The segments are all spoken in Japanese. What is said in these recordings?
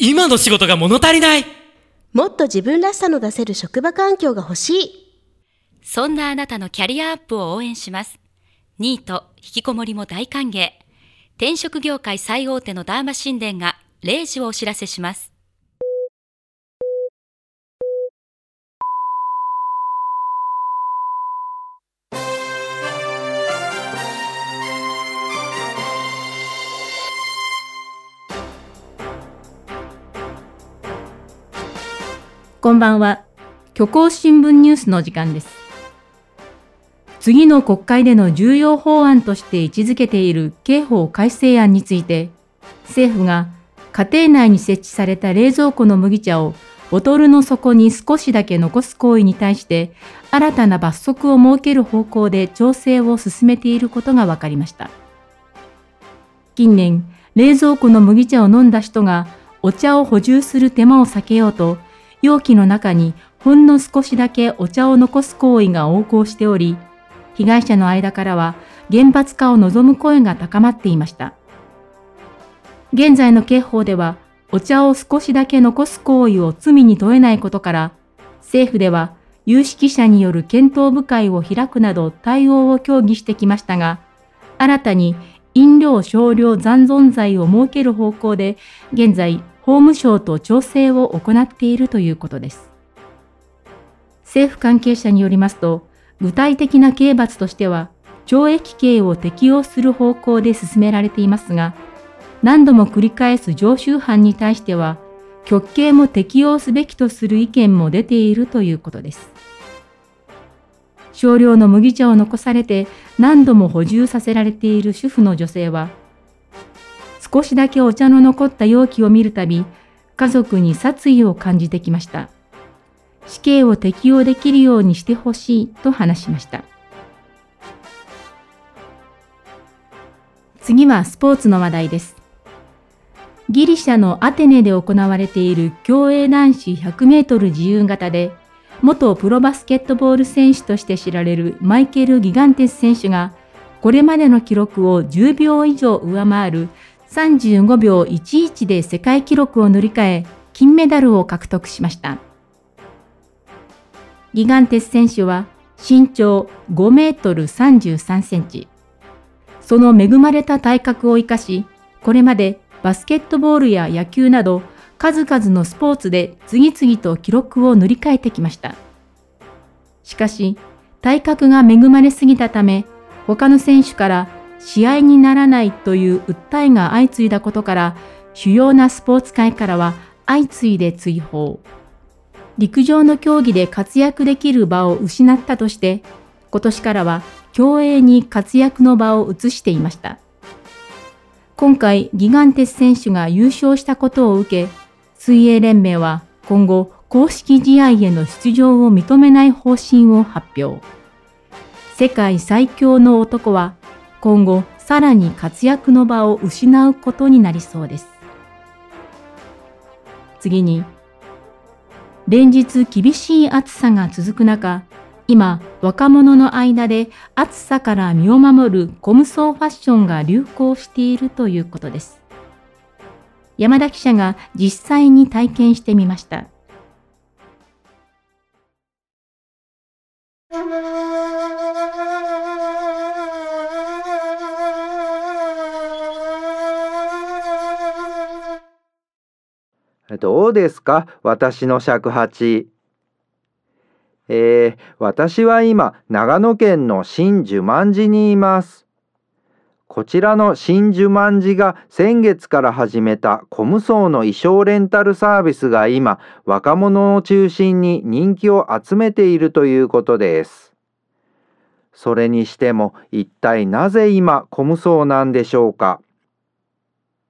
今の仕事が物足りないもっと自分らしさの出せる職場環境が欲しい。そんなあなたのキャリアアップを応援します。ニート、引きこもりも大歓迎。転職業界最大手のダーマ神殿が0時をお知らせします。こんばんは。虚構新聞ニュースの時間です。次の国会での重要法案として位置づけている刑法改正案について、政府が家庭内に設置された冷蔵庫の麦茶をボトルの底に少しだけ残す行為に対して新たな罰則を設ける方向で調整を進めていることが分かりました。近年、冷蔵庫の麦茶を飲んだ人がお茶を補充する手間を避けようと容器の中にほんの少しだけお茶を残す行為が横行しており、被害者の間からは厳罰化を望む声が高まっていました。現在の刑法では、お茶を少しだけ残す行為を罪に問えないことから、政府では有識者による検討部会を開くなど対応を協議してきましたが、新たに飲料少量残存罪を設ける方向で、現在法務省と調整を行っているということです。政府関係者によりますと、具体的な刑罰としては、懲役刑を適用する方向で進められていますが、何度も繰り返す常習犯に対しては、極刑も適用すべきとする意見も出ているということです。少量の麦茶を残されて何度も補充させられている主婦の女性は、少しだけお茶の残った容器を見るたび、家族に殺意を感じてきました。死刑を適用できるようにしてほしいと話しました。次はスポーツの話題です。ギリシャのアテネで行われている競泳男子100メートル自由形で、元プロバスケットボール選手として知られるマイケル・ギガンテス選手が、これまでの記録を10秒以上上回る35秒11で世界記録を塗り替え、金メダルを獲得しました。ギガンテス選手は身長5メートル33センチ。その恵まれた体格を生かし、これまでバスケットボールや野球など数々のスポーツで次々と記録を塗り替えてきました。しかし、体格が恵まれすぎたため、他の選手から試合にならないという訴えが相次いだことから、主要なスポーツ界からは相次いで追放。陸上の競技で活躍できる場を失ったとして、今年からは競泳に活躍の場を移していました。今回、ギガンテス選手が優勝したことを受け、水泳連盟は今後、公式試合への出場を認めない方針を発表。世界最強の男は今後さらに活躍の場を失うことになりそうです。次に、連日厳しい暑さが続く中、今若者の間で暑さから身を守るコムソーファッションが流行しているということです。山田記者が実際に体験してみました。どうですか？私の尺八。えー、私は今、長野県の新寿万寺にいます。こちらの新寿万寺が先月から始めたコムソーの衣装レンタルサービスが今、若者を中心に人気を集めているということです。それにしても、一体なぜ今、コムソーなんでしょうか？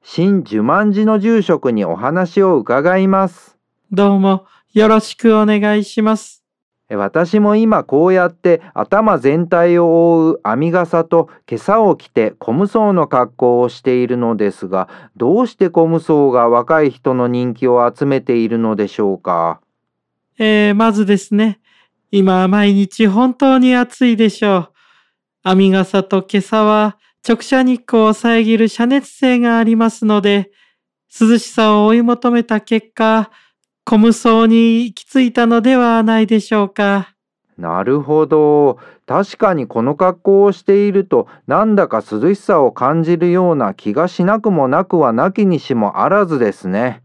新寿万寺の住職にお話を伺います。どうもよろしくお願いします。私も今こうやって頭全体を覆う編み笠と袈裟を着てコムソーの格好をしているのですが、どうしてコムソーが若い人の人気を集めているのでしょうか？えー、まずですね、今毎日本当に暑いでしょう。編み笠と袈裟は直射日光を遮る遮熱性がありますので、涼しさを追い求めた結果、コム層に行き着いたのではないでしょうか。なるほど。確かにこの格好をしているとなんだか涼しさを感じるような気がしなくもなくはなきにしもあらずですね。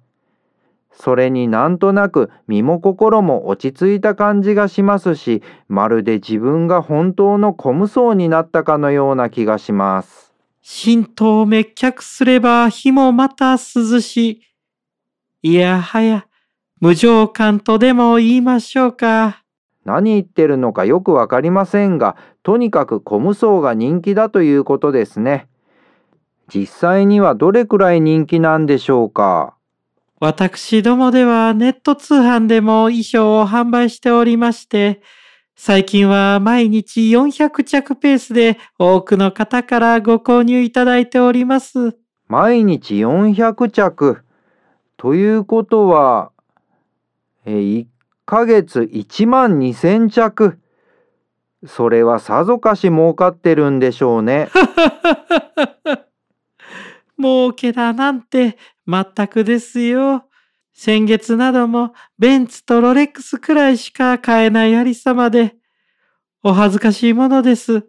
それになんとなく身も心も落ち着いた感じがしますし、まるで自分が本当のコム層になったかのような気がします。神道滅却すれば火もまた涼しい。いやはや、無常感とでも言いましょうか。何言ってるのかよくわかりませんが、とにかくコム層が人気だということですね。実際にはどれくらい人気なんでしょうか。私どもではネット通販でも衣装を販売しておりまして、最近は毎日400着ペースで多くの方からご購入いただいております。毎日400着。ということは、え1ヶ月1万2000着。それはさぞかし儲かってるんでしょうね。儲けだなんて全くですよ。先月などもベンツとロレックスくらいしか買えないありさまで、お恥ずかしいものです。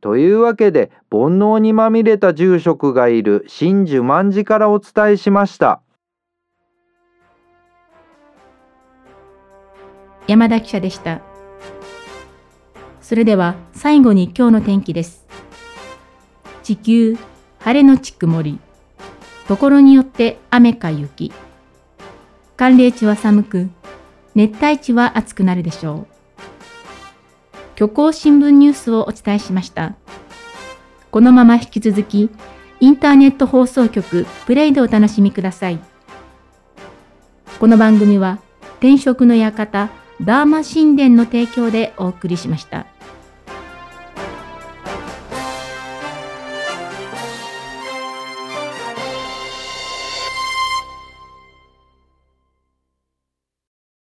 というわけで、煩悩にまみれた住職がいる真珠万寺からお伝えしました。山田記者でした。それでは最後に今日の天気です。地球、晴れのち曇り。ところによって雨か雪。寒冷地は寒く、熱帯地は暑くなるでしょう。虚構新聞ニュースをお伝えしました。このまま引き続き、インターネット放送局プレイでお楽しみください。この番組は、転職の館、ダーマ神殿の提供でお送りしました。